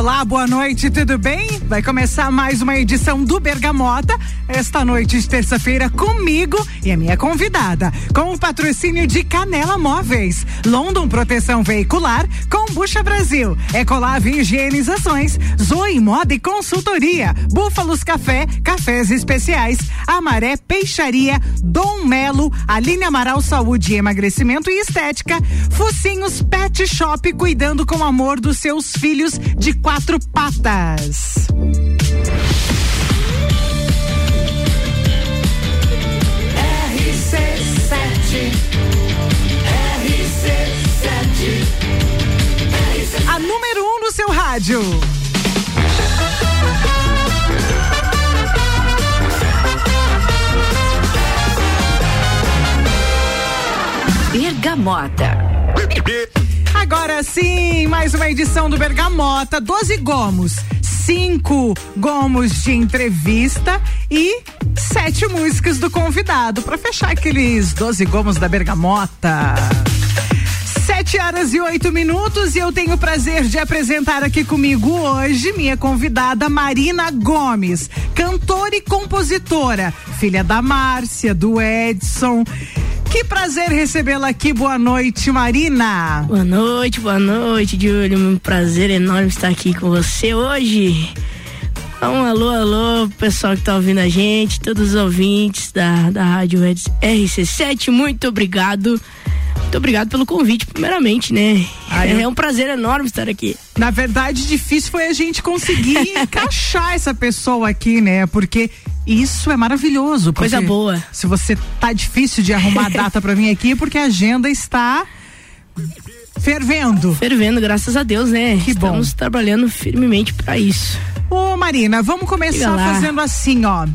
Olá, boa noite, tudo bem? Vai começar mais uma edição do Bergamota, esta noite de terça-feira comigo e a minha convidada, com o patrocínio de Canela Móveis, London Proteção Veicular, Combucha Brasil, Ecolave Higienizações, Zoe Moda e Consultoria, Búfalos Café, Cafés Especiais, Amaré Peixaria, Dom Melo, Aline Amaral Saúde e Emagrecimento e Estética, Focinhos Pet Shop, cuidando com amor dos seus filhos de quatro patas. RC7 RC7 A número um no seu rádio. Bergamota. Agora sim, mais uma edição do Bergamota, 12 gomos, cinco gomos de entrevista e sete músicas do convidado para fechar aqueles 12 gomos da Bergamota. Sete horas e oito minutos e eu tenho o prazer de apresentar aqui comigo hoje minha convidada Marina Gomes, cantora e compositora, filha da Márcia, do Edson. Que prazer recebê-la aqui. Boa noite, Marina. Boa noite, boa noite, Júlio. Um prazer enorme estar aqui com você hoje. Um alô, alô, pessoal que tá ouvindo a gente, todos os ouvintes da, da Rádio RC7, muito obrigado. Muito obrigado pelo convite, primeiramente, né? Eu- É um prazer enorme estar aqui. Na verdade, difícil foi a gente conseguir encaixar essa pessoa aqui, né? Porque isso é maravilhoso. Coisa boa. Se você tá difícil de arrumar data pra vir aqui, é porque a agenda está fervendo. Fervendo, graças a Deus, né? Que bom. Estamos trabalhando firmemente para isso. Ô, Marina, vamos começar fazendo assim, ó.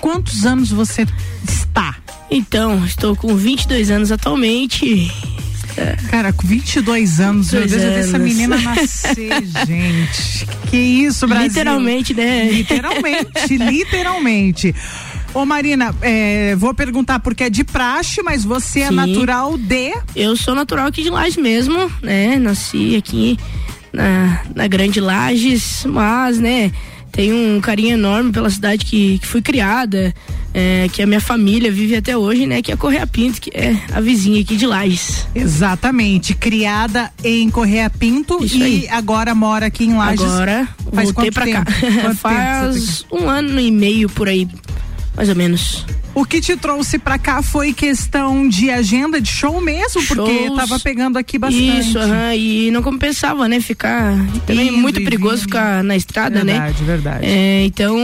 Quantos anos você está? Então, estou com 22 anos atualmente. Cara, com 22 anos, meu 22 Deus, eu vi essa anos. menina nascer, gente. Que isso, Brasil? Literalmente, né? Literalmente, literalmente. Ô Marina, é, vou perguntar porque é de praxe, mas você é Sim. natural de. Eu sou natural aqui de Lages mesmo, né? Nasci aqui na, na Grande Lages, mas, né, tenho um carinho enorme pela cidade que, que fui criada, é, que a minha família vive até hoje, né? Que é Correia Pinto, que é a vizinha aqui de Lages. Exatamente, criada em Correia Pinto Isso e aí. agora mora aqui em Lages. Agora, faz voltei pra cá. tempo? Tempo Faz um ano e meio por aí, mais ou menos. O que te trouxe pra cá foi questão de agenda de show mesmo, porque Shows. tava pegando aqui bastante. Isso, aham, e não compensava, né? Ficar. Também é Indo muito perigoso vindo. ficar na estrada, né? Verdade, verdade. É, então,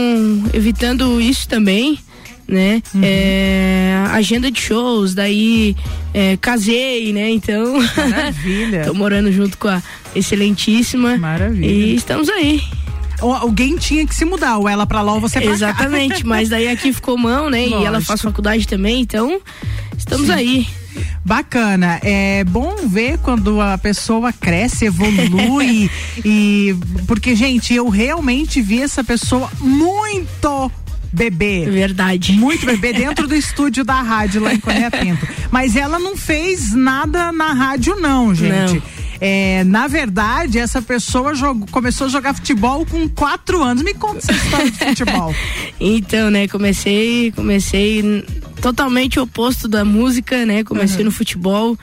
evitando isso também, né? Uhum. É, agenda de shows, daí é, casei, né? Então, Maravilha. tô morando junto com a excelentíssima. Maravilha. E estamos aí. Alguém tinha que se mudar, ou ela pra lá ou você pra cá. Exatamente, mas daí aqui ficou mão, né? E ela Lógico. faz faculdade também, então estamos aí. Bacana. É bom ver quando a pessoa cresce, evolui e porque gente, eu realmente vi essa pessoa muito bebê. Verdade. Muito bebê dentro do estúdio da rádio lá em Correia Pinto. Mas ela não fez nada na rádio, não, gente. Não. É, na verdade, essa pessoa jogou- começou a jogar futebol com quatro anos. Me conta essa história de futebol. Então, né, comecei, comecei totalmente oposto da música, né? Comecei no futebol.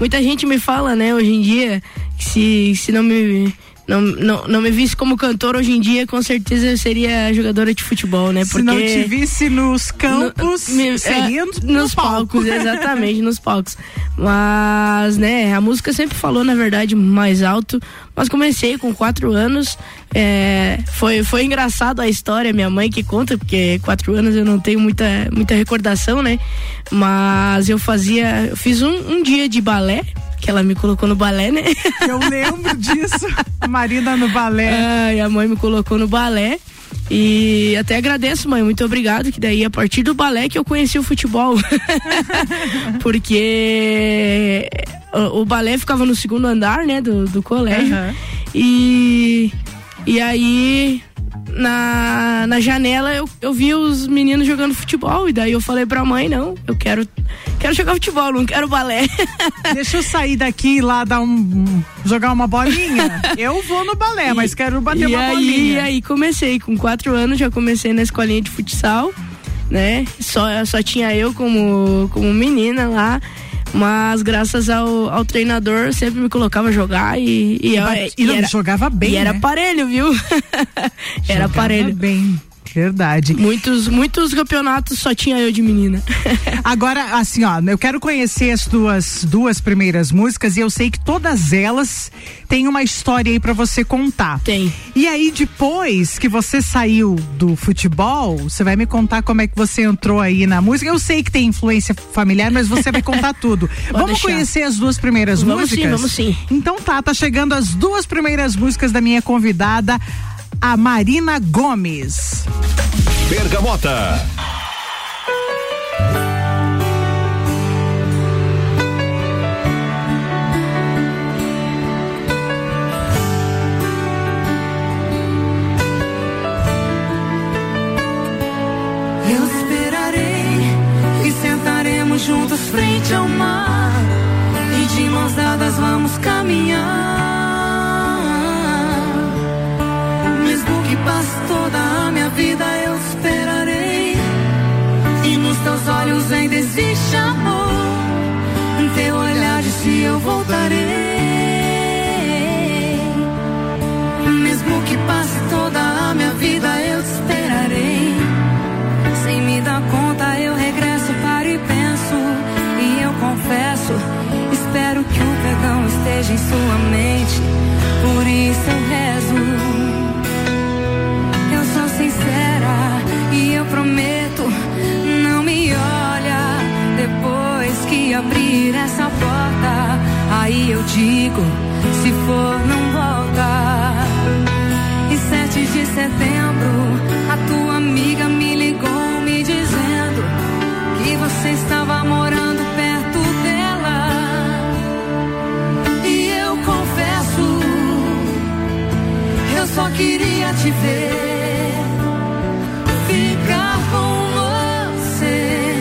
Muita gente me fala, né, hoje em dia, que se, se não me não, não, não me visse como cantor hoje em dia, com certeza eu seria jogadora de futebol, né? Se não te visse nos campos, no- me- seria é, no, nos palco. palcos, exatamente, nos palcos. Mas, né, a música sempre falou, na verdade, mais alto. Mas comecei com quatro anos. é, foi, foi engraçado a história, minha mãe que conta, porque quatro anos eu não tenho muita, muita recordação, né? Mas eu fazia. Eu fiz um, um dia de balé, que ela me colocou no balé, né? Eu lembro disso. Marina no balé. Ai, a mãe me colocou no balé. E até agradeço, mãe, muito obrigado, que daí a partir do balé que eu conheci o futebol. Porque o, o balé ficava no segundo andar, né, do, do colégio. Aham. E, e aí, na, na janela, eu, eu vi os meninos jogando futebol. E daí eu falei pra mãe, não, eu quero, quero jogar futebol, não quero balé. Deixa eu sair daqui e lá dar um. jogar uma bolinha. Eu vou no balé, mas quero bater e uma aí, bolinha. E aí comecei, com quatro anos já comecei na escolinha de futsal, né? Só, só tinha eu como, como menina lá. Mas graças ao, ao treinador, sempre me colocava a jogar e, e, e, e era, jogava bem. E era né? aparelho, viu? era jogava aparelho. bem. Verdade. Muitos, muitos campeonatos só tinha eu de menina. Agora, assim, ó, eu quero conhecer as duas, duas primeiras músicas e eu sei que todas elas têm uma história aí para você contar. Tem. E aí, depois que você saiu do futebol, você vai me contar como é que você entrou aí na música. Eu sei que tem influência familiar, mas você vai contar tudo. vamos deixar. conhecer as duas primeiras vamos músicas? Sim, vamos sim. Então tá, tá chegando as duas primeiras músicas da minha convidada a Marina Gomes. Bergamota. Eu esperarei e sentaremos juntos frente ao mar. E de mãos dadas vamos caminhar. Minha vida, eu esperarei. E nos teus olhos ainda existe amor. Em teu olhar disse eu voltarei. Mesmo que passe toda a minha vida, eu te esperarei. Sem me dar conta, eu regresso, paro e penso. E eu confesso, espero que o perdão esteja em sua mente. Por isso eu rezo. Abrir essa porta, aí eu digo: se for, não volta. E 7 de setembro, a tua amiga me ligou me dizendo que você estava morando perto dela. E eu confesso, eu só queria te ver, ficar com você,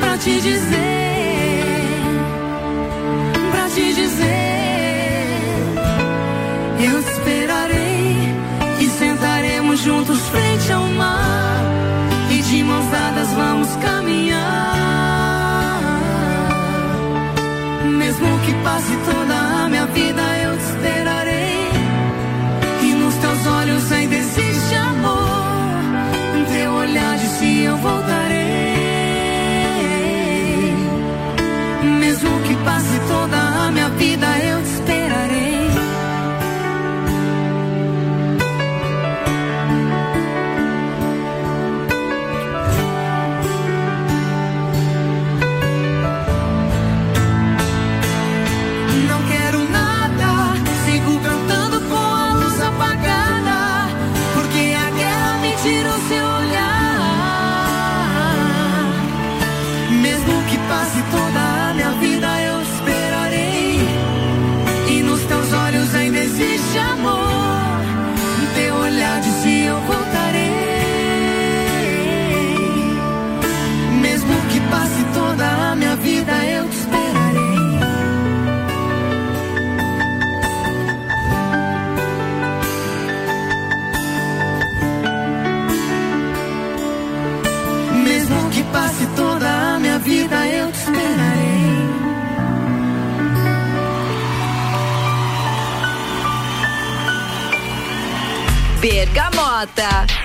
pra te dizer, Bergamota. Vai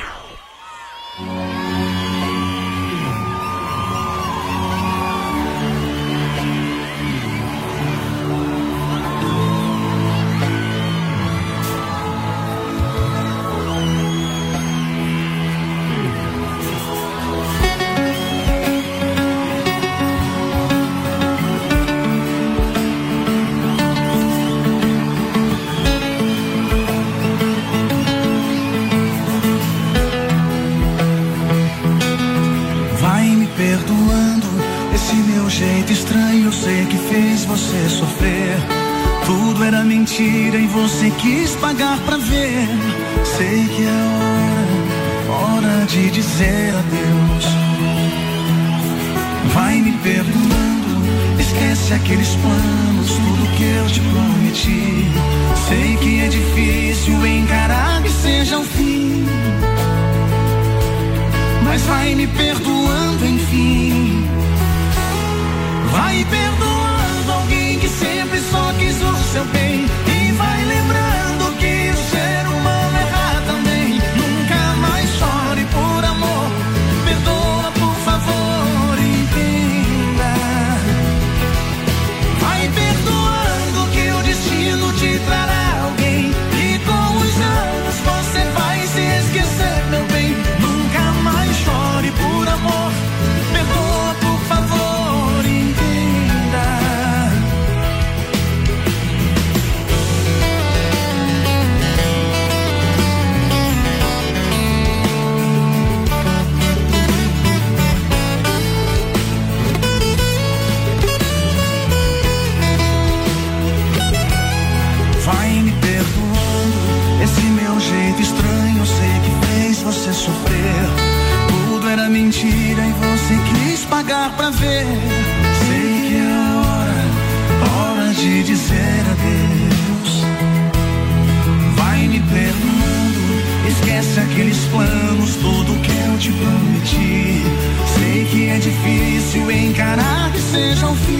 encarar que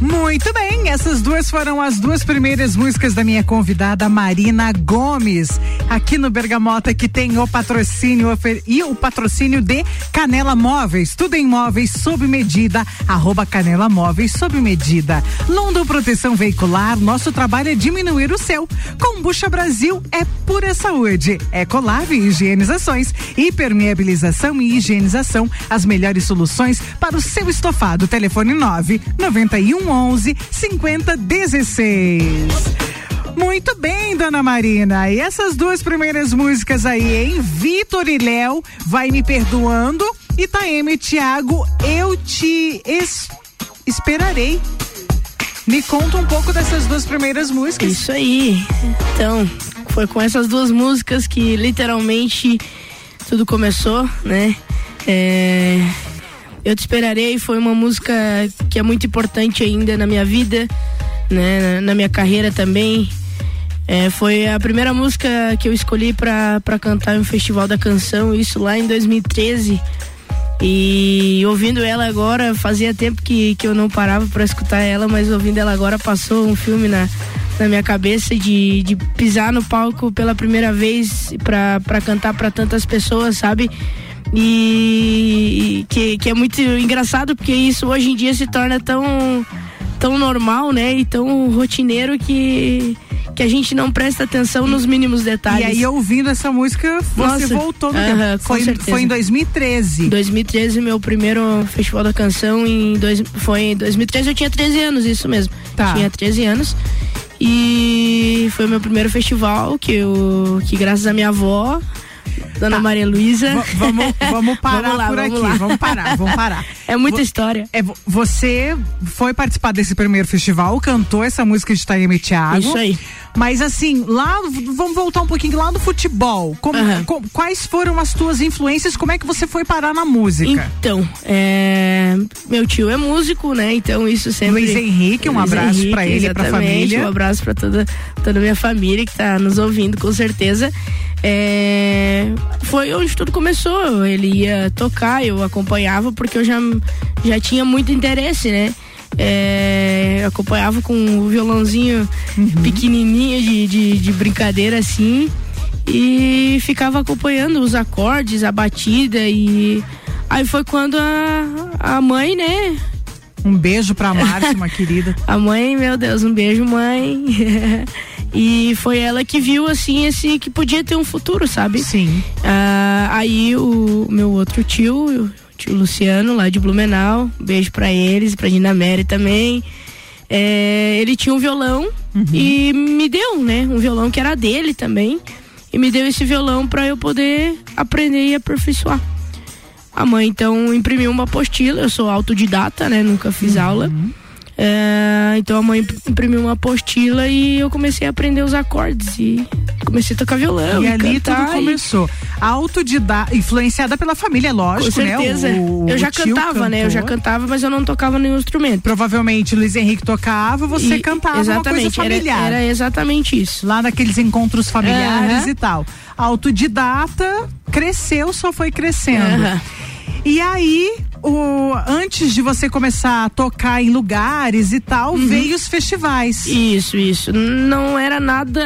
Muito bem, essas duas foram as duas primeiras músicas da minha convidada Marina Gomes, aqui no Bergamota que tem o patrocínio e o patrocínio de Canela Móveis, tudo em móveis sob medida, arroba Canela Móveis sob medida. Londo Proteção Veicular, nosso trabalho é diminuir o seu. Combucha Brasil é pura saúde. Ecolave Higienizações, hipermeabilização e higienização, as melhores soluções para o seu estofado. Telefone 9 91 11 50 16. Muito bem, dona Marina. E essas duas primeiras músicas aí, hein? Vitor e Léo, vai me perdoando. E Taeme e Thiago, eu te es- esperarei. Me conta um pouco dessas duas primeiras músicas. Isso aí. Então, foi com essas duas músicas que literalmente tudo começou, né? É, Eu Te Esperarei foi uma música que é muito importante ainda na minha vida, né? Na minha carreira também. É, foi a primeira música que eu escolhi para cantar um festival da canção, isso lá em 2013. E ouvindo ela agora, fazia tempo que, que eu não parava para escutar ela, mas ouvindo ela agora passou um filme na, na minha cabeça de, de pisar no palco pela primeira vez para cantar para tantas pessoas, sabe? E, e que, que é muito engraçado porque isso hoje em dia se torna tão, tão normal, né? E tão rotineiro que, que a gente não presta atenção nos mínimos detalhes. E aí, ouvindo essa música, você Nossa, voltou no aham, tempo. com Foi, foi em 2013. 2013, meu primeiro festival da canção, em dois, foi em 2013, eu tinha 13 anos, isso mesmo. Tá. Tinha 13 anos. E foi o meu primeiro festival que eu, que graças à minha avó, Dona Tá. Maria Luísa. Vamos, vamos parar Vamos lá, por vamos aqui. lá. Vamos parar, vamos parar. É muita história. É, vo- você foi participar desse primeiro festival, cantou essa música de Taime Thiago. Isso aí. Mas assim, lá, vamos voltar um pouquinho lá no futebol. Como, Aham. com- quais foram as tuas influências? Como é que você foi parar na música? Então, é, meu tio é músico, né? Então isso sempre. Luiz Henrique, um Luiz abraço pra ele pra exatamente, família. Um abraço pra toda, toda a minha família que tá nos ouvindo, com certeza. É, foi onde tudo começou. Ele ia tocar, eu acompanhava porque eu já, já tinha muito interesse, né? É, acompanhava com o violãozinho Uhum. pequenininho de, de, de brincadeira assim e ficava acompanhando os acordes, a batida e aí foi quando a, a mãe, né? Um beijo pra Márcia, uma querida. A mãe, meu Deus, um beijo, mãe. e foi ela que viu assim esse que podia ter um futuro, sabe? Sim. Ah, aí o meu outro tio, tio Luciano, lá de Blumenau, um beijo pra eles, pra Nina Mary também. É, ele tinha um violão e me deu, né? Um violão que era dele também. E me deu esse violão pra eu poder aprender e aperfeiçoar. A mãe então imprimiu uma apostila, eu sou autodidata, né? Nunca fiz aula. É, então a mãe imprimiu uma apostila e eu comecei a aprender os acordes e comecei a tocar violão. e e ali tudo e- começou. Autodidata, influenciada pela família, com lógico, certeza. né? O- eu já cantava, né? Eu já cantava, mas eu não tocava nenhum instrumento. Provavelmente o Luiz Henrique tocava, você E- cantava exatamente, familiar. Era, era exatamente isso. Lá naqueles encontros familiares e tal. Autodidata, cresceu, só foi crescendo. E aí, o, antes de você começar a tocar em lugares e tal, Uhum. veio os festivais. Isso, isso. Não era nada.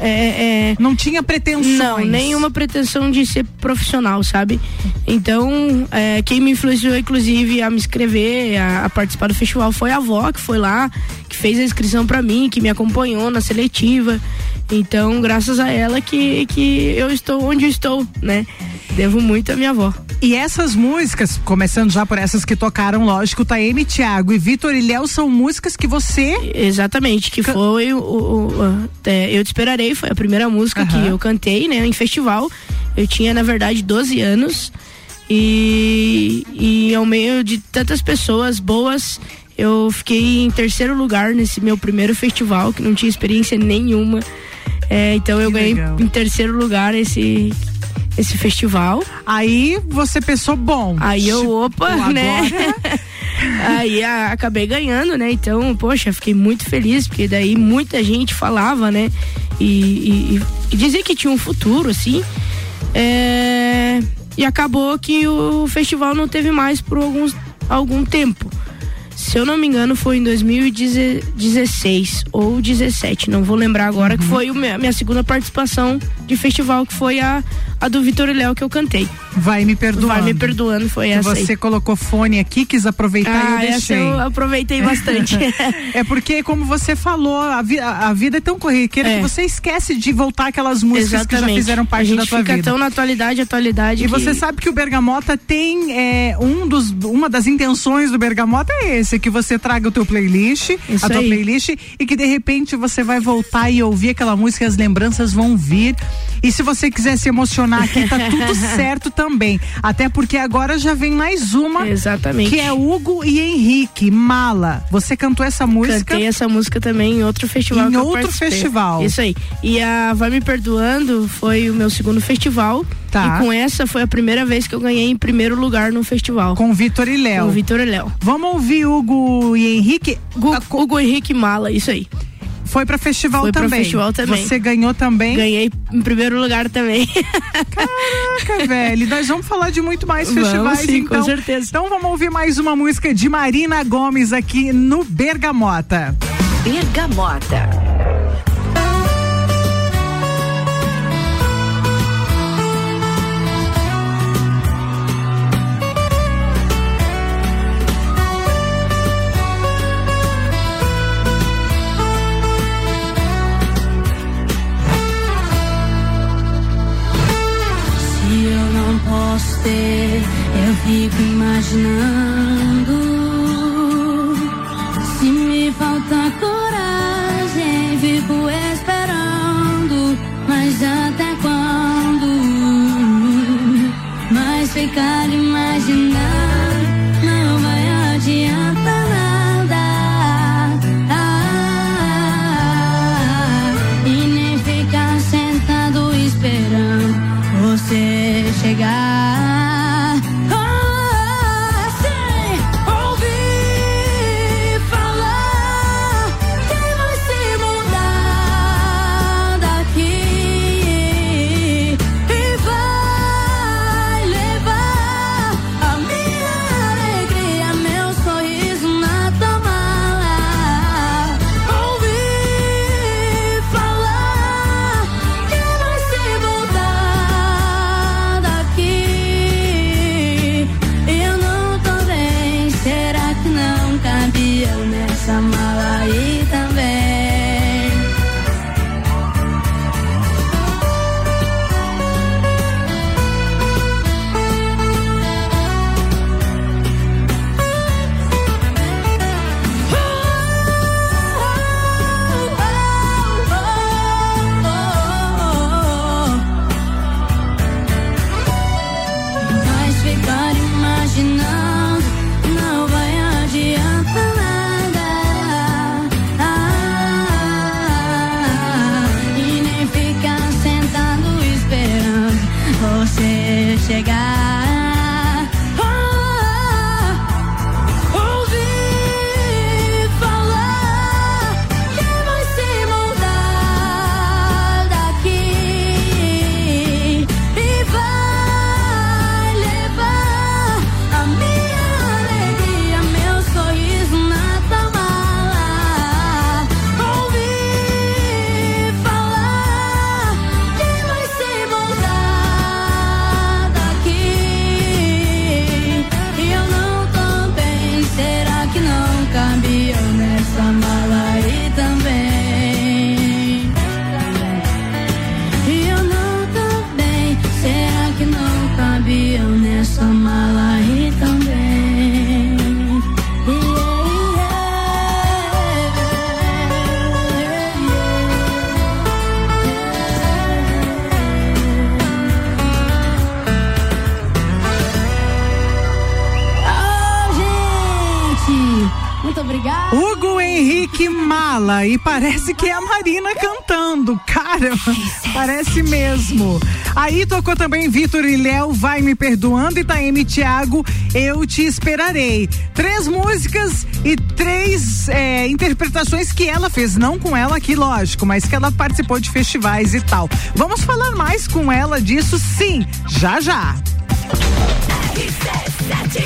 É, é, Não tinha pretensões. Não, nenhuma pretensão de ser profissional, sabe? Então, é, quem me influenciou, inclusive, a me inscrever, a, a participar do festival foi a avó, que foi lá, que fez a inscrição pra mim, que me acompanhou na seletiva. Então, graças a ela que, que eu estou onde eu estou, né? Devo muito à minha avó. E essas músicas, começando já por essas que tocaram, lógico, Taeme, Thiago e Vitor e Léo são músicas que você. Exatamente, que foi o, o- o- é, Eu Te Esperarei, foi a primeira música Aham. que eu cantei, né, em festival. Eu tinha, na verdade, 12 anos e, e ao meio de tantas pessoas boas, eu fiquei em terceiro lugar nesse meu primeiro festival, que não tinha experiência nenhuma. É, então eu Que ganhei legal. em terceiro lugar esse, esse festival. Aí você pensou, bom. Aí eu, tipo, opa, agora- né? Aí a- acabei ganhando, né? Então, poxa, fiquei muito feliz, porque daí muita gente falava, né? E, e, e dizia que tinha um futuro, assim. É, E acabou que o festival não teve mais por alguns, algum tempo. Se eu não me engano, foi em 2016 ou 17, não vou lembrar agora, Uhum. que foi a minha segunda participação de festival, que foi a, a do Vitor e Léo que eu cantei. Vai me perdoando. Vai me perdoando, foi Que essa aí. você colocou fone aqui, quis aproveitar e eu Ah, essa deixei. eu aproveitei bastante. É porque, como você falou, a, vi- a- a vida é tão corriqueira É. que você esquece de voltar aquelas músicas que já fizeram parte a gente da tua fica vida. tão na atualidade, atualidade. E que- você sabe que o Bergamota tem é, um dos, uma das intenções do Bergamota é esse, que você traga o teu playlist, Isso a tua aí. playlist, e que de repente você vai voltar e ouvir aquela música, as lembranças vão vir. E se você quiser se emocionar aqui, tá tudo certo também. Até porque agora já vem mais uma, Exatamente. que é Hugo e Henrique, Mala. Você cantou essa música? Cantei essa música também em outro festival. Em outro festival. Isso aí. E a Vai Me Perdoando foi o meu segundo festival. Tá. E com essa foi a primeira vez que eu ganhei em primeiro lugar no festival. Com Vitor e Com Léo. o Vitor e Léo. Vamos ouvir Hugo e Henrique? Gu- Ah, co- Hugo Henrique Mala, isso aí. Foi pra festival Foi pra também. festival também. Você ganhou também? Ganhei em primeiro lugar também. Caraca, velho. Nós vamos falar de muito mais Vamos festivais, sim, com então. certeza. Então vamos ouvir mais uma música de Marina Gomes aqui no Bergamota. Bergamota. Eu fico imaginando. Que é a Marina cantando, cara, parece mesmo. Aí tocou também Vitor e Léo, Vai Me Perdoando e Thiago, Eu Te Esperarei. Três músicas e três é, interpretações que ela fez, não com ela aqui, lógico, mas que ela participou de festivais e tal. Vamos falar mais com ela disso, sim, já já.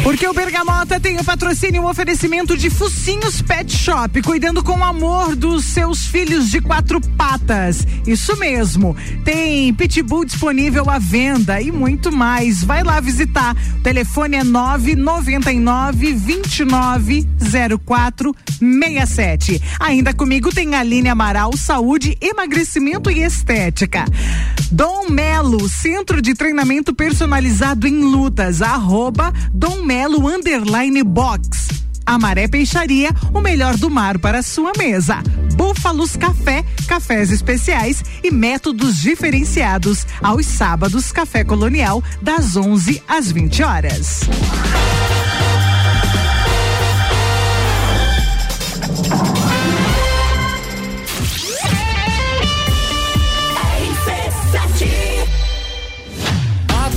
Porque o Bergamota tem o patrocínio e o oferecimento de Focinhos Pet Shop, cuidando com amor dos seus filhos de quatro patas. Isso mesmo. Tem Pitbull disponível à venda e muito mais. Vai lá visitar. O telefone é 999 29 0467. Ainda comigo tem Aline Amaral, saúde, emagrecimento e estética. Dom Melo, centro de treinamento personalizado em lutas, Dom Melo underline box. Amaré Peixaria, o melhor do mar para a sua mesa. Búfalos Café, cafés especiais e métodos diferenciados. Aos sábados, Café Colonial, das 11 às 20 horas.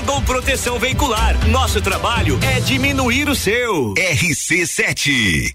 Rondon Proteção Veicular. Nosso trabalho é diminuir o seu. RC7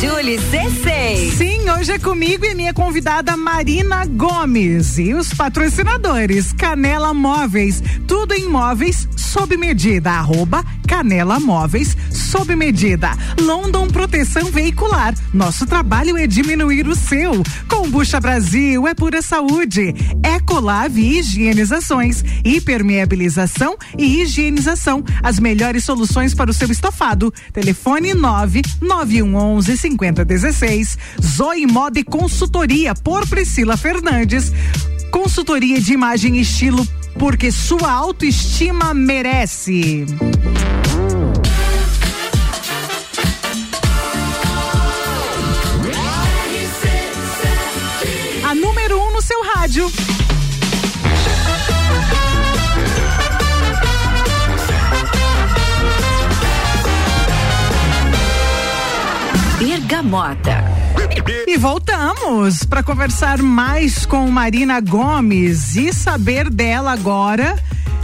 Julie C6. Sim, hoje é comigo e minha convidada Marina Gomes. E os patrocinadores Canela Móveis. Tudo em móveis sob medida. Arroba Canela Móveis sob medida. London Proteção Veicular. Nosso trabalho é diminuir o seu. Combucha Brasil é pura saúde. Ecolave Higienizações, hipermeabilização e higienização. As melhores soluções para o seu estofado. Telefone 99111 5016. Zoe Moda e Consultoria por Priscila Fernandes. Consultoria de imagem e estilo porque sua autoestima merece. E voltamos para conversar mais com Marina Gomes e saber dela agora.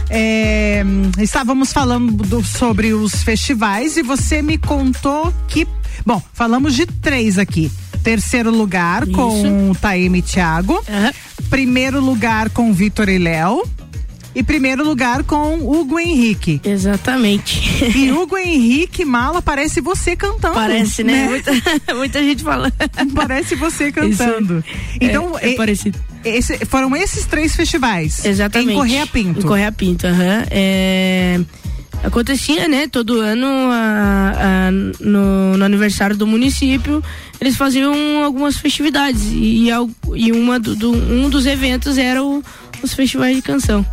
É, estávamos falando do, sobre os festivais e você me contou que. Bom, falamos de três aqui. Terceiro lugar Isso. com Taime Thiago. Uhum. Primeiro lugar com Vitor e Léo. E primeiro lugar com Hugo Henrique. Exatamente. E Hugo Henrique Mala parece você cantando. Parece, né? Muita, muita gente fala. Parece você cantando. Então, é, é e- parecido. esse- foram esses três festivais. Exatamente. Em Correia Pinto. Em Correia Pinto, aham. É, acontecia, né, todo ano a- a- no, no aniversário do município, eles faziam algumas festividades e, e uma do, do- um dos eventos era o- os festivais de canção.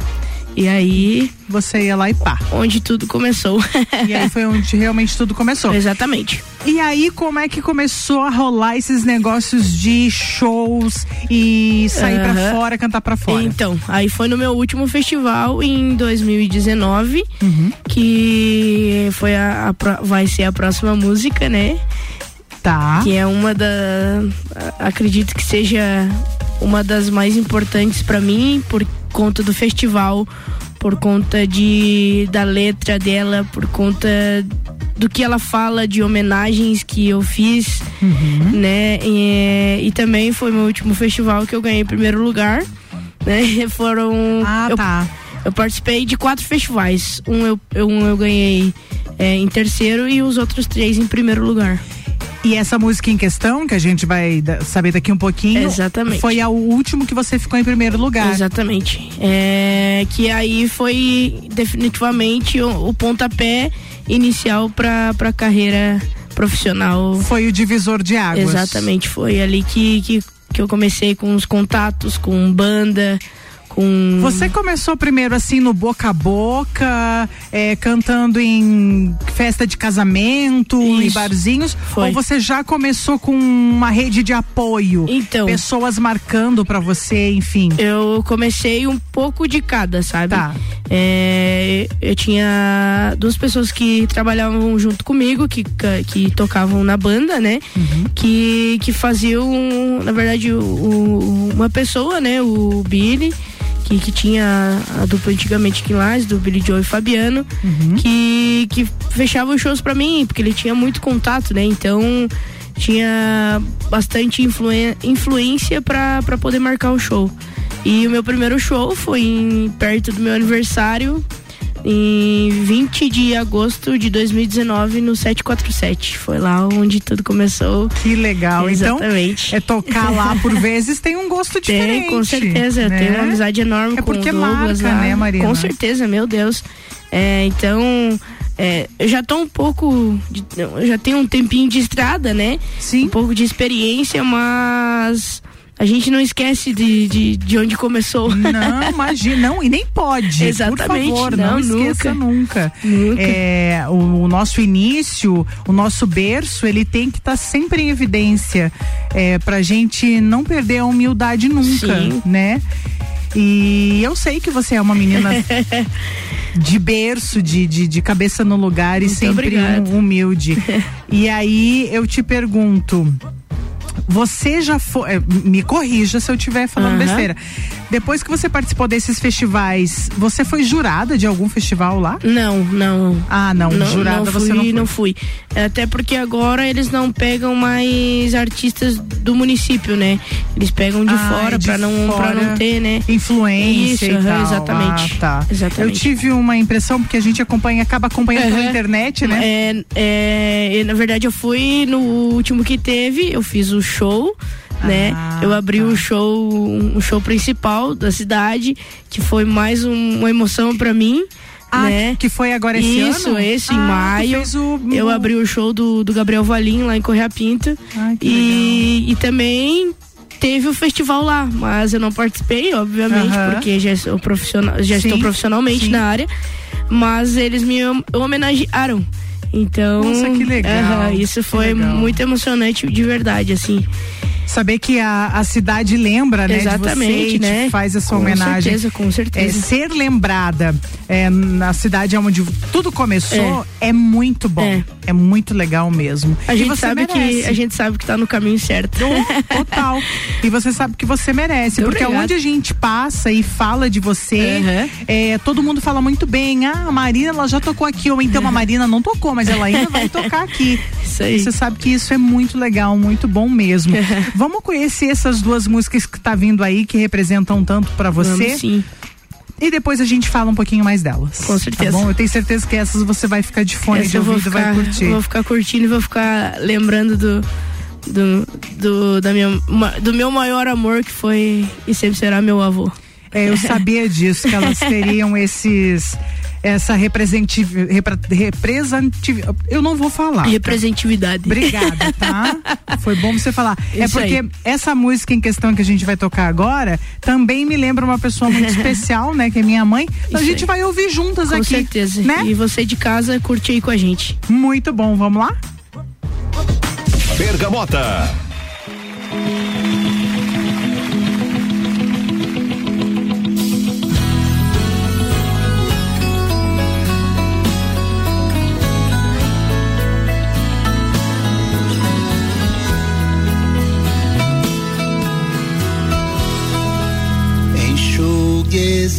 E aí. Você ia lá e pá. Onde tudo começou. E aí foi onde realmente tudo começou. Exatamente. E aí, como é que começou a rolar esses negócios de shows e sair pra Aham. fora, cantar pra fora? Então, aí foi no meu último festival em 2019, Uhum. que foi a, a vai ser a próxima música, né? Tá. Que é uma da acredito que seja uma das mais importantes pra mim por conta do festival, por conta de da letra dela, por conta do que ela fala de homenagens que eu fiz, Uhum. né? E, e também foi meu último festival que eu ganhei primeiro lugar, né? Foram Ah, eu, tá. eu participei de quatro festivais. Um eu, eu- um eu ganhei é, em terceiro e os outros três em primeiro lugar. E essa música em questão, que a gente vai saber daqui um pouquinho, Exatamente. foi a- o último que você ficou em primeiro lugar. Exatamente. É, que aí foi definitivamente o, o pontapé inicial para a carreira profissional. Foi o divisor de águas. Exatamente, foi ali que, que, que eu comecei com os contatos, com banda, com. Você começou primeiro assim no boca a boca, é, cantando em festa de casamento, em Isso. barzinhos, Foi. ou você já começou com uma rede de apoio? Então. Pessoas marcando pra você, enfim. Eu comecei um pouco de cada, sabe? Tá. É, eu tinha duas pessoas que trabalhavam junto comigo, que, que tocavam na banda, né? Uhum. Que, que faziam, na verdade, o- o- uma pessoa, né? O Billy. Que, que tinha a dupla antigamente em Lages, do Billy Joe e Fabiano, Uhum. que, que fechava os shows pra mim, porque ele tinha muito contato, né? Então tinha bastante influência pra pra poder marcar o show. E o meu primeiro show foi em- perto do meu aniversário, em 20 de agosto de 2019, no 747. Foi lá onde tudo começou. Que legal. Exatamente. Então, é tocar lá por vezes tem um gosto diferente. Tem, com certeza. Eu né? tenho uma amizade enorme É com porque o Douglas marca, lá. né, Marina? Com certeza, meu Deus. É, então, é, eu já tô um pouco. de- eu já tenho um tempinho de estrada, né? Sim. Um pouco de experiência, mas. A gente não esquece de, de, de onde começou. Não, imagina, não, e nem pode. Exatamente, Por favor, não, não, esqueça nunca. Nunca. É, o, o nosso início, o nosso berço, ele tem que estar sempre em evidência. É, pra gente não perder a humildade nunca, Sim. né? E eu sei que você é uma menina de berço, de, de, de cabeça no lugar e Muito sempre um- humilde. e aí eu te pergunto. Você já foi. eh, Me corrija se eu estiver falando Aham. besteira. Depois que você participou desses festivais, você foi jurada de algum festival lá? Não, não. Ah, não, não jurada não fui, você não foi. não fui. Até porque agora eles não pegam mais artistas do município, né? Eles pegam de Ah, fora para não fora. não ter, né? Influência Isso, tal. exatamente. Ah, tá. Exatamente. Eu tive uma impressão, porque a gente acompanha, acaba acompanhando pela Aham. internet, né? É, é, na verdade, eu fui no último que teve, eu fiz o show. Né? Ah, eu abri tá. o show, um show principal da cidade, que foi mais um- uma emoção pra mim. Ah, né? que foi agora esse Isso, ano? esse Ah, em maio. o- Eu abri o show do, do Gabriel Valim lá em Correia Pinto. Ai, que e, e também teve o festival lá, mas eu não participei, obviamente, porque já sou profissional, já Sim, estou profissionalmente sim. na área. Mas eles me hom- homenagearam. Então, Nossa, que legal, aham, isso que foi legal. muito emocionante de verdade, assim. Saber que a, a cidade lembra, né, Exatamente, de você né? faz essa Com homenagem. certeza, com certeza. É, ser lembrada é, na cidade onde tudo começou é, muito bom. É. muito legal mesmo. A gente sabe que merece. a gente sabe que tá no caminho certo. Total. E você sabe que você merece. Muito porque onde a gente passa e fala de você, Uhum. é, todo mundo fala muito bem. Ah, a Marina, ela já tocou aqui. Ou então a Marina não tocou, mas ela ainda vai tocar aqui. Isso aí. Você sabe que isso é muito legal, muito bom mesmo. Vamos conhecer essas duas músicas que tá vindo aí, que representam tanto pra você. Vamos sim. E depois a gente fala um pouquinho mais delas. Com certeza. Tá bom? Eu tenho certeza que essas você vai ficar de fone Essa de ouvido e ficar, vai curtir. Vou ficar curtindo e vou ficar lembrando do, do, do, da minha, do meu maior amor que foi e sempre será meu avô. É, eu sabia disso, que elas teriam esses. Essa representativ- repre- representatividade. Eu não vou falar. Representatividade. Obrigada, tá? Foi bom você falar. é Isso porque aí. essa música em questão que a gente vai tocar agora também me lembra uma pessoa muito especial, né? Que é minha mãe. Então a gente aí. vai ouvir juntas Com aqui. certeza. Né? E você de casa curte aí com a gente. Muito bom, vamos lá? Bergamota.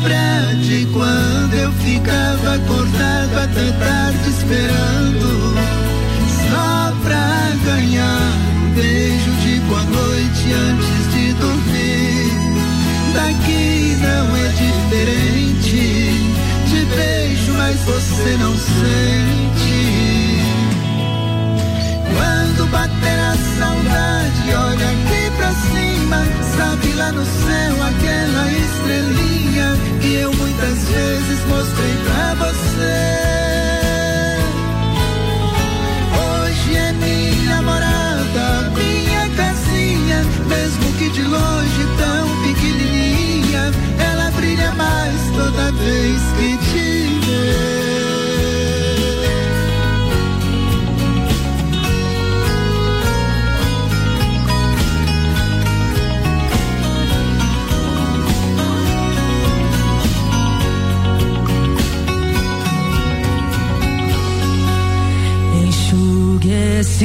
De quando eu ficava acordado até tarde esperando. Só pra ganhar um beijo de boa noite antes de dormir. Daqui não é diferente Te beijo, mas você não sente. Quando bater a saudade, olha aqui pra cima. Sabe lá no céu que eu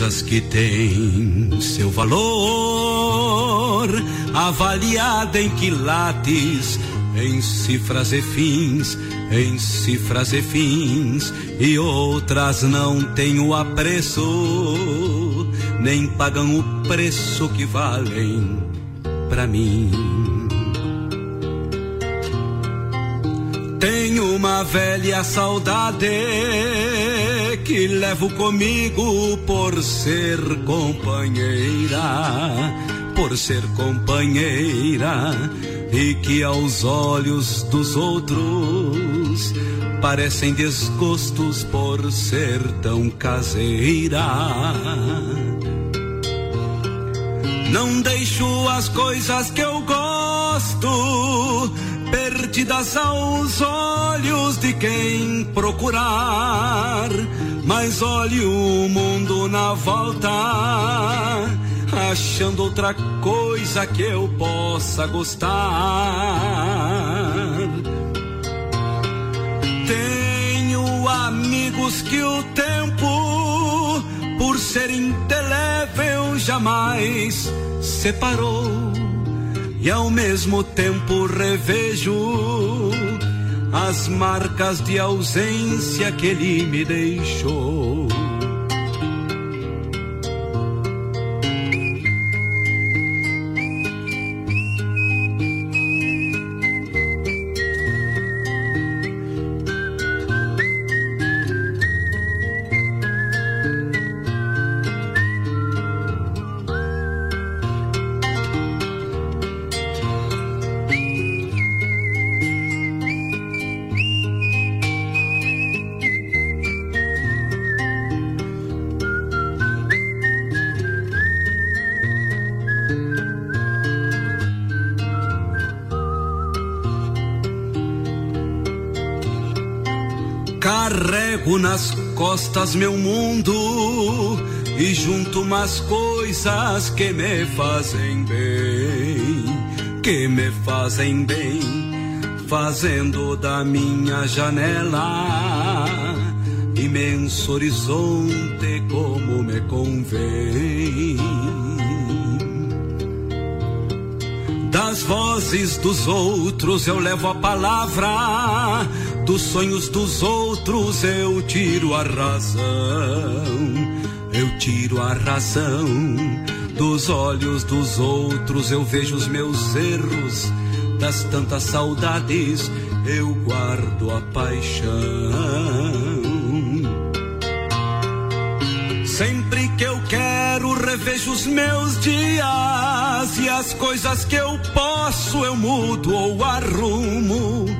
coisas que têm seu valor, avaliada em quilates, em cifras e fins, em cifras e fins, e outras não têm o apreço, nem pagam o preço que valem pra mim. Tenho uma velha saudade que levo comigo por ser companheira, por ser companheira, e que aos olhos dos outros parecem desgostos por ser tão caseira. Não deixo as coisas que eu gosto perdidas aos olhos de quem procurar. Mas olhe o mundo na volta, achando outra coisa que eu possa gostar. Tenho amigos que o tempo, por ser indelével, jamais separou e ao mesmo tempo revejo as marcas de ausência que ele me deixou. Costas meu mundo e junto umas coisas que me fazem bem, que me fazem bem, fazendo da minha janela imenso horizonte como me convém. Das vozes dos outros eu levo a palavra, dos sonhos dos outros eu tiro a razão. Eu tiro a razão, dos olhos dos outros eu vejo os meus erros, das tantas saudades eu guardo a paixão. Sempre que eu quero, revejo os meus dias e as coisas que eu posso eu mudo ou arrumo.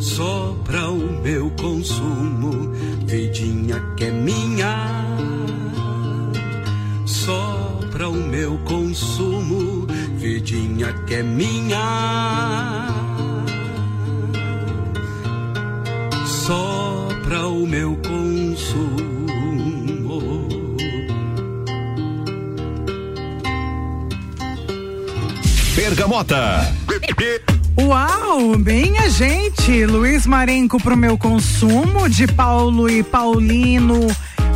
só pra o meu consumo. Vidinha que é minha, só pra o meu consumo. Vidinha que é minha, só pra o meu consumo. Bergamota. Uau, bem a gente. Luiz Marenco pro meu consumo, de Paulo e Paulino.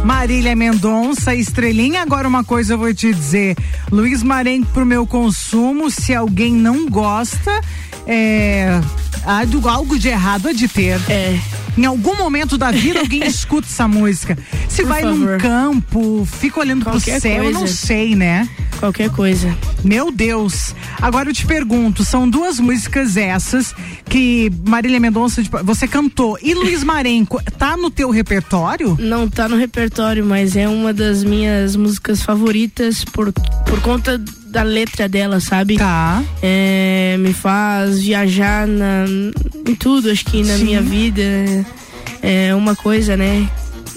Marília Mendonça, Estrelinha. Agora uma coisa eu vou te dizer. Luiz Marenco pro meu consumo, se alguém não gosta, é. Algo de errado há de ter. É. Em algum momento da vida alguém escuta essa música. Se Por vai num favor. campo, fica olhando Qualquer pro céu, eu não coisa. sei, né? Qualquer coisa. Meu Deus. Agora eu te pergunto, são duas músicas essas que Marília Mendonça, tipo, você cantou. E Luiz Marenco, tá no teu repertório? Não tá no repertório, mas é uma das minhas músicas favoritas por, por conta da letra dela, sabe? Tá. É, me faz viajar na, em tudo, acho que na Sim. minha vida. É uma coisa, né?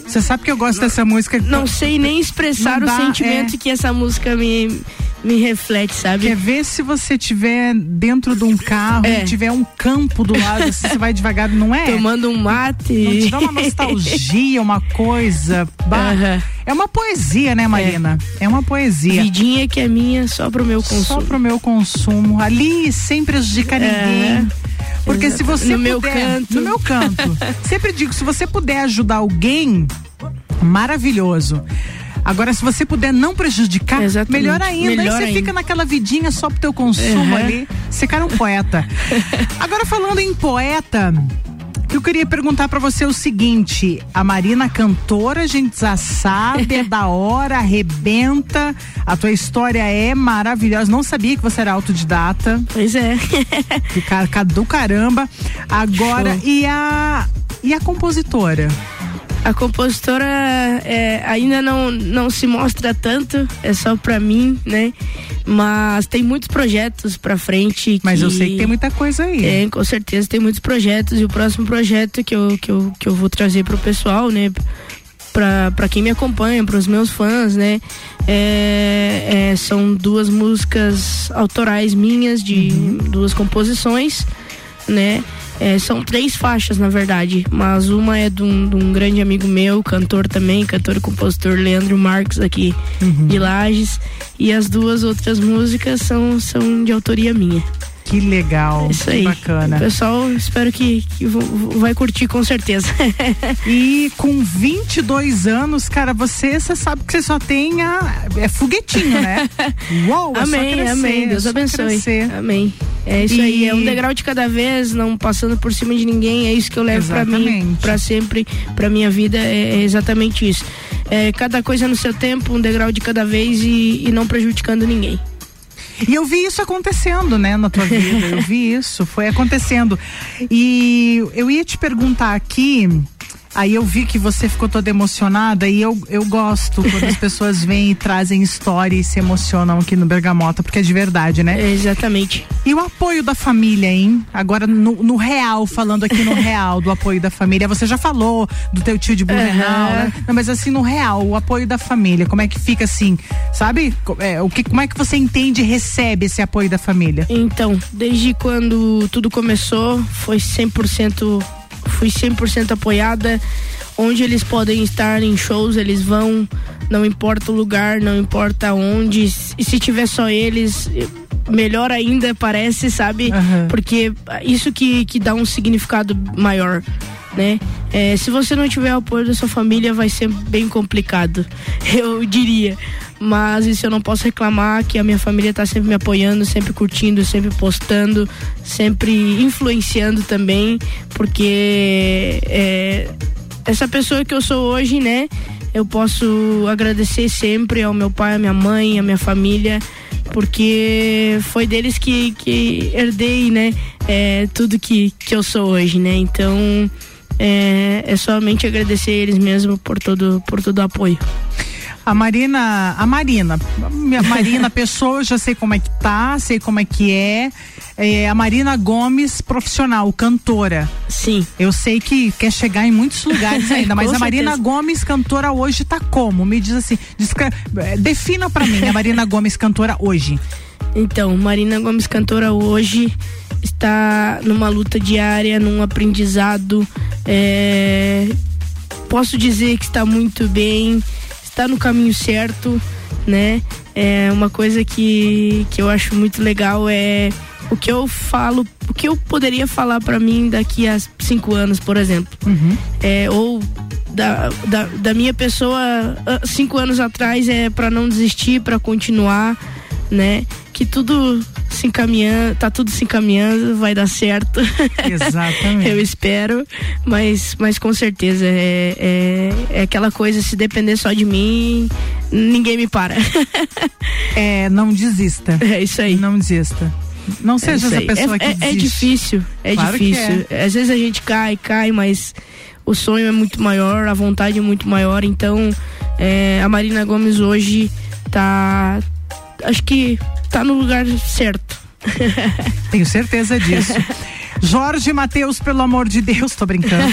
Você sabe que eu gosto dessa música. Não sei nem expressar Não o dá, sentimento é. que essa música me, me reflete, sabe? Quer ver se você tiver dentro de um carro É. e tiver um campo do lado, assim, você vai devagar, não é? Tomando um mate. Não te dá uma nostalgia, uma coisa. Bah, Aham. É uma poesia, né, Marina? É, uma poesia. Vidinha que é minha só pro meu consumo. Só pro meu consumo. Ali, sem prejudicar É. ninguém. Porque se Exato. você No meu puder, canto. no meu canto. Sempre digo, se você puder ajudar alguém, maravilhoso. Agora, se você puder não prejudicar, Exatamente. melhor ainda. Melhor Aí você ainda. fica naquela vidinha só pro teu consumo Uhum. ali. Você cara um poeta. Agora, falando em poeta, eu queria perguntar pra você o seguinte: a Marina cantora, a gente já sabe, é da hora, arrebenta. A tua história é maravilhosa. Não sabia que você era autodidata. Pois é. Ca- do caramba. Agora, Show. e a e a compositora? A compositora é, ainda não, não se mostra tanto, é só pra mim, né? Mas tem muitos projetos pra frente. Mas eu sei que tem muita coisa aí. Tem, com certeza tem muitos projetos. E o próximo projeto que eu, que eu, que eu vou trazer pro pessoal, né? Pra, pra quem me acompanha, pros meus fãs, né? É, é, são duas músicas autorais minhas, de duas composições, né? É, são três faixas, na verdade, mas uma é de um, de um grande amigo meu, cantor também, cantor e compositor Leandro Marques aqui de Lages, e as duas outras músicas são, são de autoria minha. Que legal. Isso que aí. bacana. O pessoal, espero que, que vai curtir com certeza. E com 22 anos, cara, você, você sabe que você só tem a, é foguetinho, né? Uou, é amém, crescer, amém. é Deus abençoe. crescer. Amém. É isso E- aí, é um degrau de cada vez, não passando por cima de ninguém, é isso que eu levo pra mim, pra sempre, pra minha vida, é, é exatamente isso. É, cada coisa no seu tempo, um degrau de cada vez e, e não prejudicando ninguém. E eu vi isso acontecendo, né, na tua vida. Eu vi isso, foi acontecendo. E eu ia te perguntar aqui. Aí eu vi que você ficou toda emocionada e eu, eu gosto quando as pessoas vêm e trazem história e se emocionam aqui no Bergamota, porque é de verdade, né? É, exatamente. E o apoio da família, hein? Agora no, no real, falando aqui no real do apoio da família. Você já falou do teu tio de Blumenau, Aham. né? Não, mas assim, no real, o apoio da família, como é que fica assim? Sabe? É, o que, como é que você entende e recebe esse apoio da família? Então, desde quando tudo começou, foi 100%, fui 100% apoiada. Onde eles podem estar em shows, eles vão, não importa o lugar, não importa onde. E se tiver só eles, melhor ainda parece, sabe? Aham. Porque isso que, que dá um significado maior. Né? É, se você não tiver o apoio da sua família, vai ser bem complicado, eu diria. Mas isso eu não posso reclamar, que a minha família tá sempre me apoiando, sempre curtindo, sempre postando, sempre influenciando também, porque é, essa pessoa que eu sou hoje, né? Eu posso agradecer sempre ao meu pai, à minha mãe, à minha família, porque foi deles que, que herdei, né? É, tudo que, que eu sou hoje, né? Então é, é somente agradecer eles mesmo por todo, por todo o apoio. A Marina, a Marina, minha Marina Pessoa, já sei como é que tá, sei como é que é. É, a Marina Gomes, profissional, cantora. Sim. Eu sei que quer chegar em muitos lugares ainda, mas a Marina certeza. Gomes, cantora hoje, tá como? Me diz assim, eh, defina pra mim a Marina Gomes, cantora hoje. Então, Marina Gomes Cantora hoje está numa luta diária, num aprendizado. é, Posso dizer que está muito bem, está no caminho certo, né? É uma coisa que, que eu acho muito legal é o que eu falo, o que eu poderia falar para mim daqui a cinco anos, por exemplo. É, ou da, da, da minha pessoa ah, cinco anos atrás é para não desistir, para continuar, né? Que tudo se encaminhando, tá tudo se encaminhando, vai dar certo. Exatamente. Eu espero, mas, mas com certeza é, é, é aquela coisa, se depender só de mim, ninguém me para. é, não desista. É isso aí. Não desista. Não seja é essa pessoa é, que é, desiste. é difícil, é Claro difícil. Às vezes a gente cai, cai, mas o sonho é muito maior, a vontade é muito maior. Então, é, a Marina Gomes hoje tá. Acho que tá no lugar certo. Tenho certeza disso. Jorge Matheus, pelo amor de Deus, tô brincando.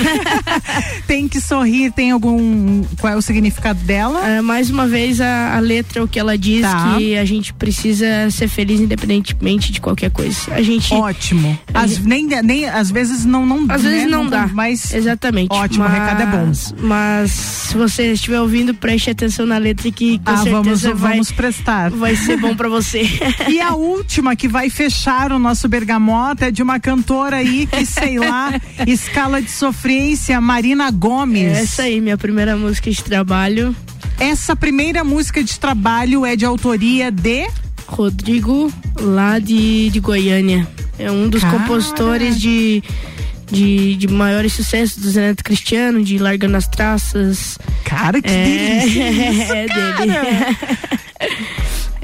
tem que sorrir, tem algum. Qual é o significado dela? É, mais uma vez, a, a letra, o que ela diz, Tá. que a gente precisa ser feliz independentemente de qualquer coisa. A gente. Ótimo. Às, nem, nem, às vezes não, não Às né, vezes não, dá. Mas Exatamente. Ótimo, o mas, recado é bom. Mas se você estiver ouvindo, preste atenção na letra que com Ah, vamos, certeza vai, vamos prestar. vai ser bom pra você. E a última que vai fechar o nosso bergamota é de uma cantora aí que, sei lá, escala de sofrência, Marina Gomes. Essa aí, minha primeira música de trabalho. Essa primeira música de trabalho é de autoria de Rodrigo, lá de, de Goiânia. É um dos Cara. compositores de, de, de maiores sucessos do Zé Neto Cristiano, de Largando as Traças. Cara, que é, delícia, é dele.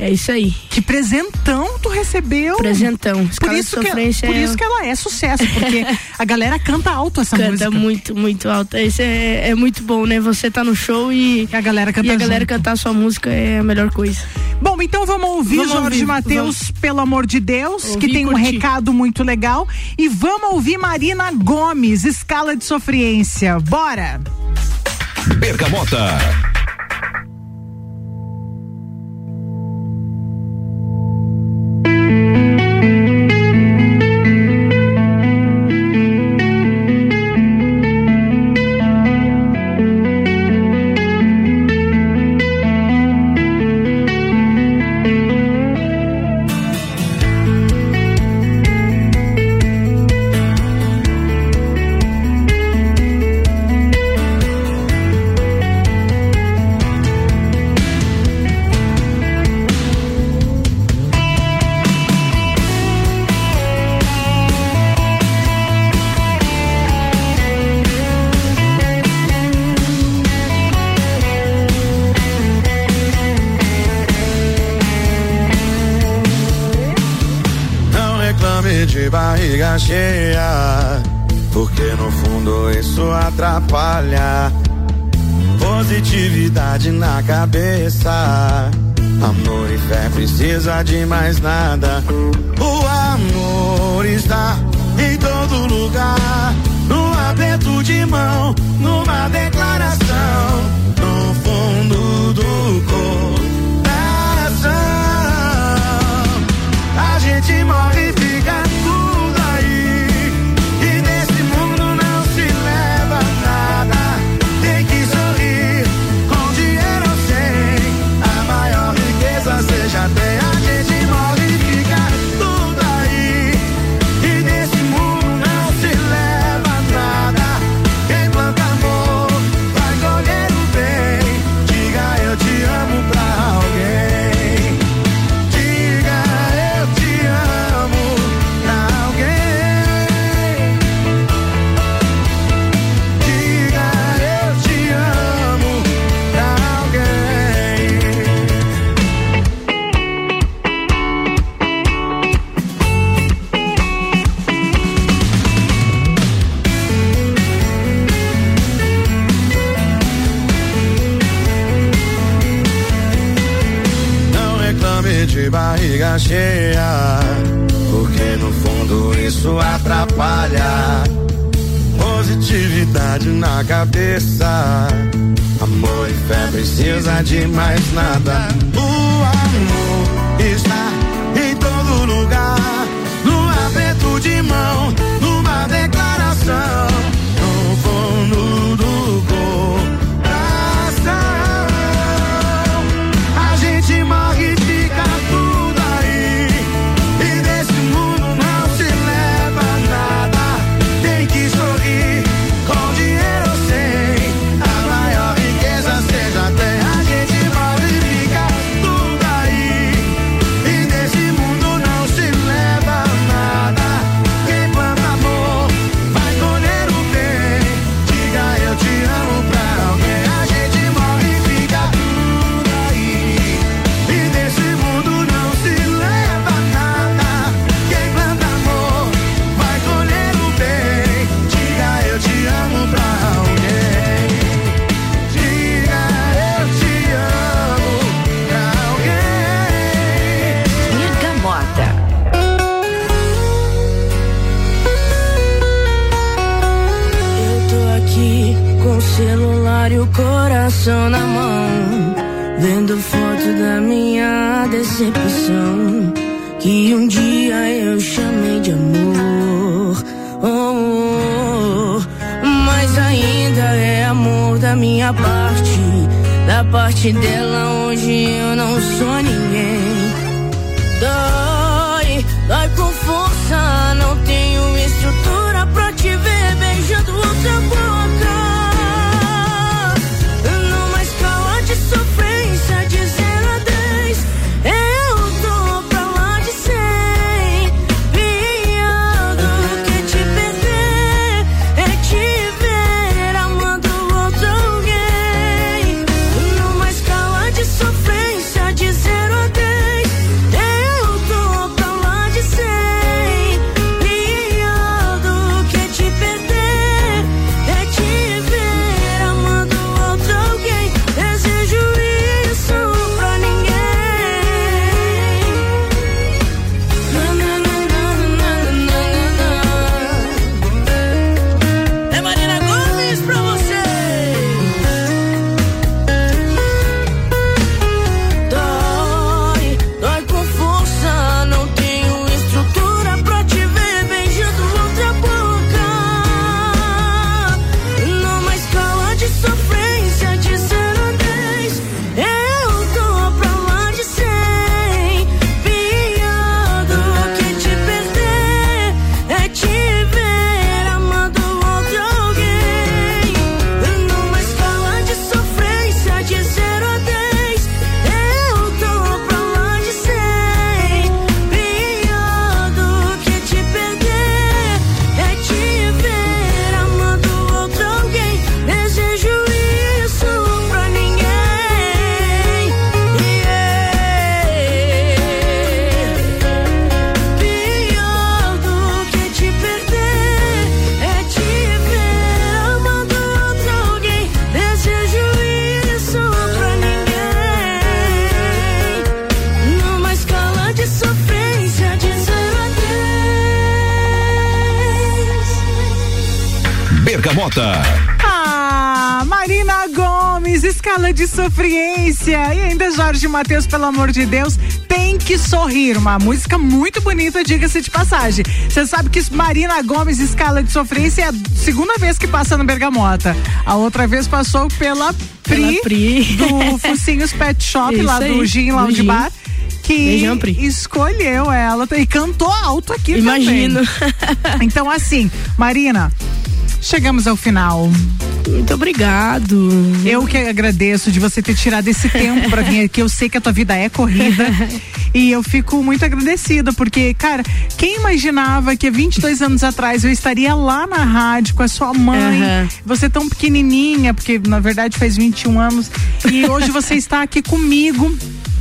é isso aí. Que presentão tu recebeu. Presentão. Por Escala de isso, que, sofrência por é- isso que ela é sucesso, porque a galera canta alto essa Canta música. muito, muito alto. Isso é, é muito bom, né? Você tá no show e, a galera canta e a galera cantar a sua música é a melhor coisa. Bom, então vamos ouvir Vamos Jorge Matheus, pelo amor de Deus, Ouvir que tem um curtir. recado muito legal. E vamos ouvir Marina Gomes, escala de sofrência. Bora! Bergamota. Parte dela hoje eu não sou ninguém. Sofrência. E ainda Jorge Matheus, pelo amor de Deus, tem que sorrir. Uma música muito bonita, diga-se de passagem. Você sabe que Marina Gomes, escala de sofrência, é a segunda vez que passa no Bergamota. A outra vez passou pela Pri, Pela Pri. do Focinhos Pet Shop, Isso lá aí, do Gin Lounge Gin. Bar. Que escolheu ela e cantou alto aqui Imagino. também. Então, assim, Marina, chegamos ao final. Muito obrigado. Eu que agradeço de você ter tirado esse tempo pra vir aqui. Eu sei que a tua vida é corrida. e eu fico muito agradecida, porque, cara, quem imaginava que há 22 anos atrás eu estaria lá na rádio com a sua mãe, Aham. você tão pequenininha, porque na verdade faz 21 anos, e hoje você está aqui comigo.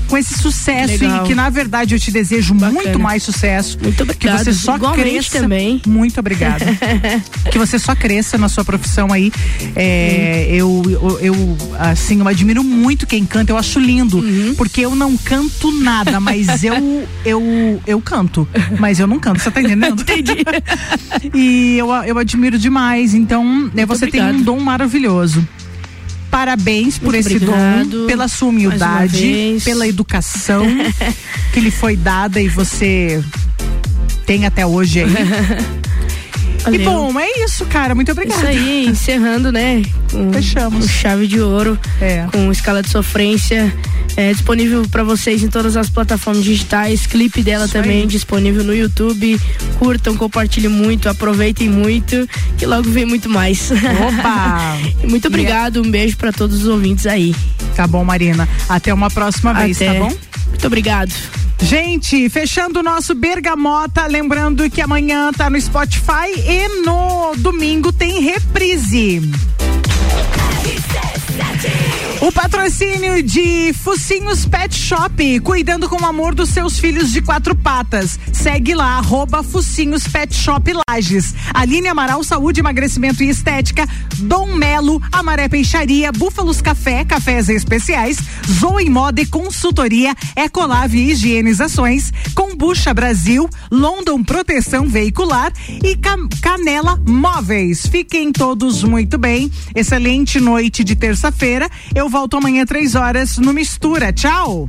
Com esse sucesso Legal. e que na verdade eu te desejo muito mais sucesso. Muito Que obrigada. você só Igualmente cresça. também. Muito obrigada. que você só cresça na sua profissão aí. É, eu, eu, eu, assim, eu admiro muito quem canta, eu acho lindo. Uhum. Porque eu não canto nada, mas eu, eu, eu canto. Mas eu não canto, você tá entendendo? Entendi. E eu, eu admiro demais. Então, né, você tem um dom maravilhoso. Parabéns por Muito esse obrigado. dom, pela sua humildade, pela educação que lhe foi dada e você tem até hoje aí. E Valeu. bom, é isso, cara. Muito obrigada. Isso aí, encerrando, né? Com, Fechamos. Com chave de ouro. É. Com escala de sofrência. É disponível pra vocês em todas as plataformas digitais. Clipe dela Isso também aí. disponível no YouTube. Curtam, compartilhem muito, aproveitem muito. Que logo vem muito mais. Opa! E muito obrigado. Um beijo pra todos os ouvintes aí. Tá bom, Marina. Até uma próxima vez, Até. tá bom? Muito obrigado. Gente, fechando o nosso Bergamota, lembrando que amanhã tá no Spotify e no domingo tem reprise. RC7 O patrocínio de Focinhos Pet Shop, cuidando com amor dos seus filhos de quatro patas. Segue lá, arroba Focinhos Pet Shop Lages. Aline Amaral, Saúde, Emagrecimento e Estética. Dom Melo, Amaré Peixaria, Búfalos Café, Cafés Especiais. Zoe Moda e Consultoria, Ecolave Higienizações. Combucha Brasil, London Proteção Veicular e Canela Móveis. Fiquem todos muito bem. Excelente noite de terça-feira. Eu volto amanhã, três horas, no Mistura. Tchau!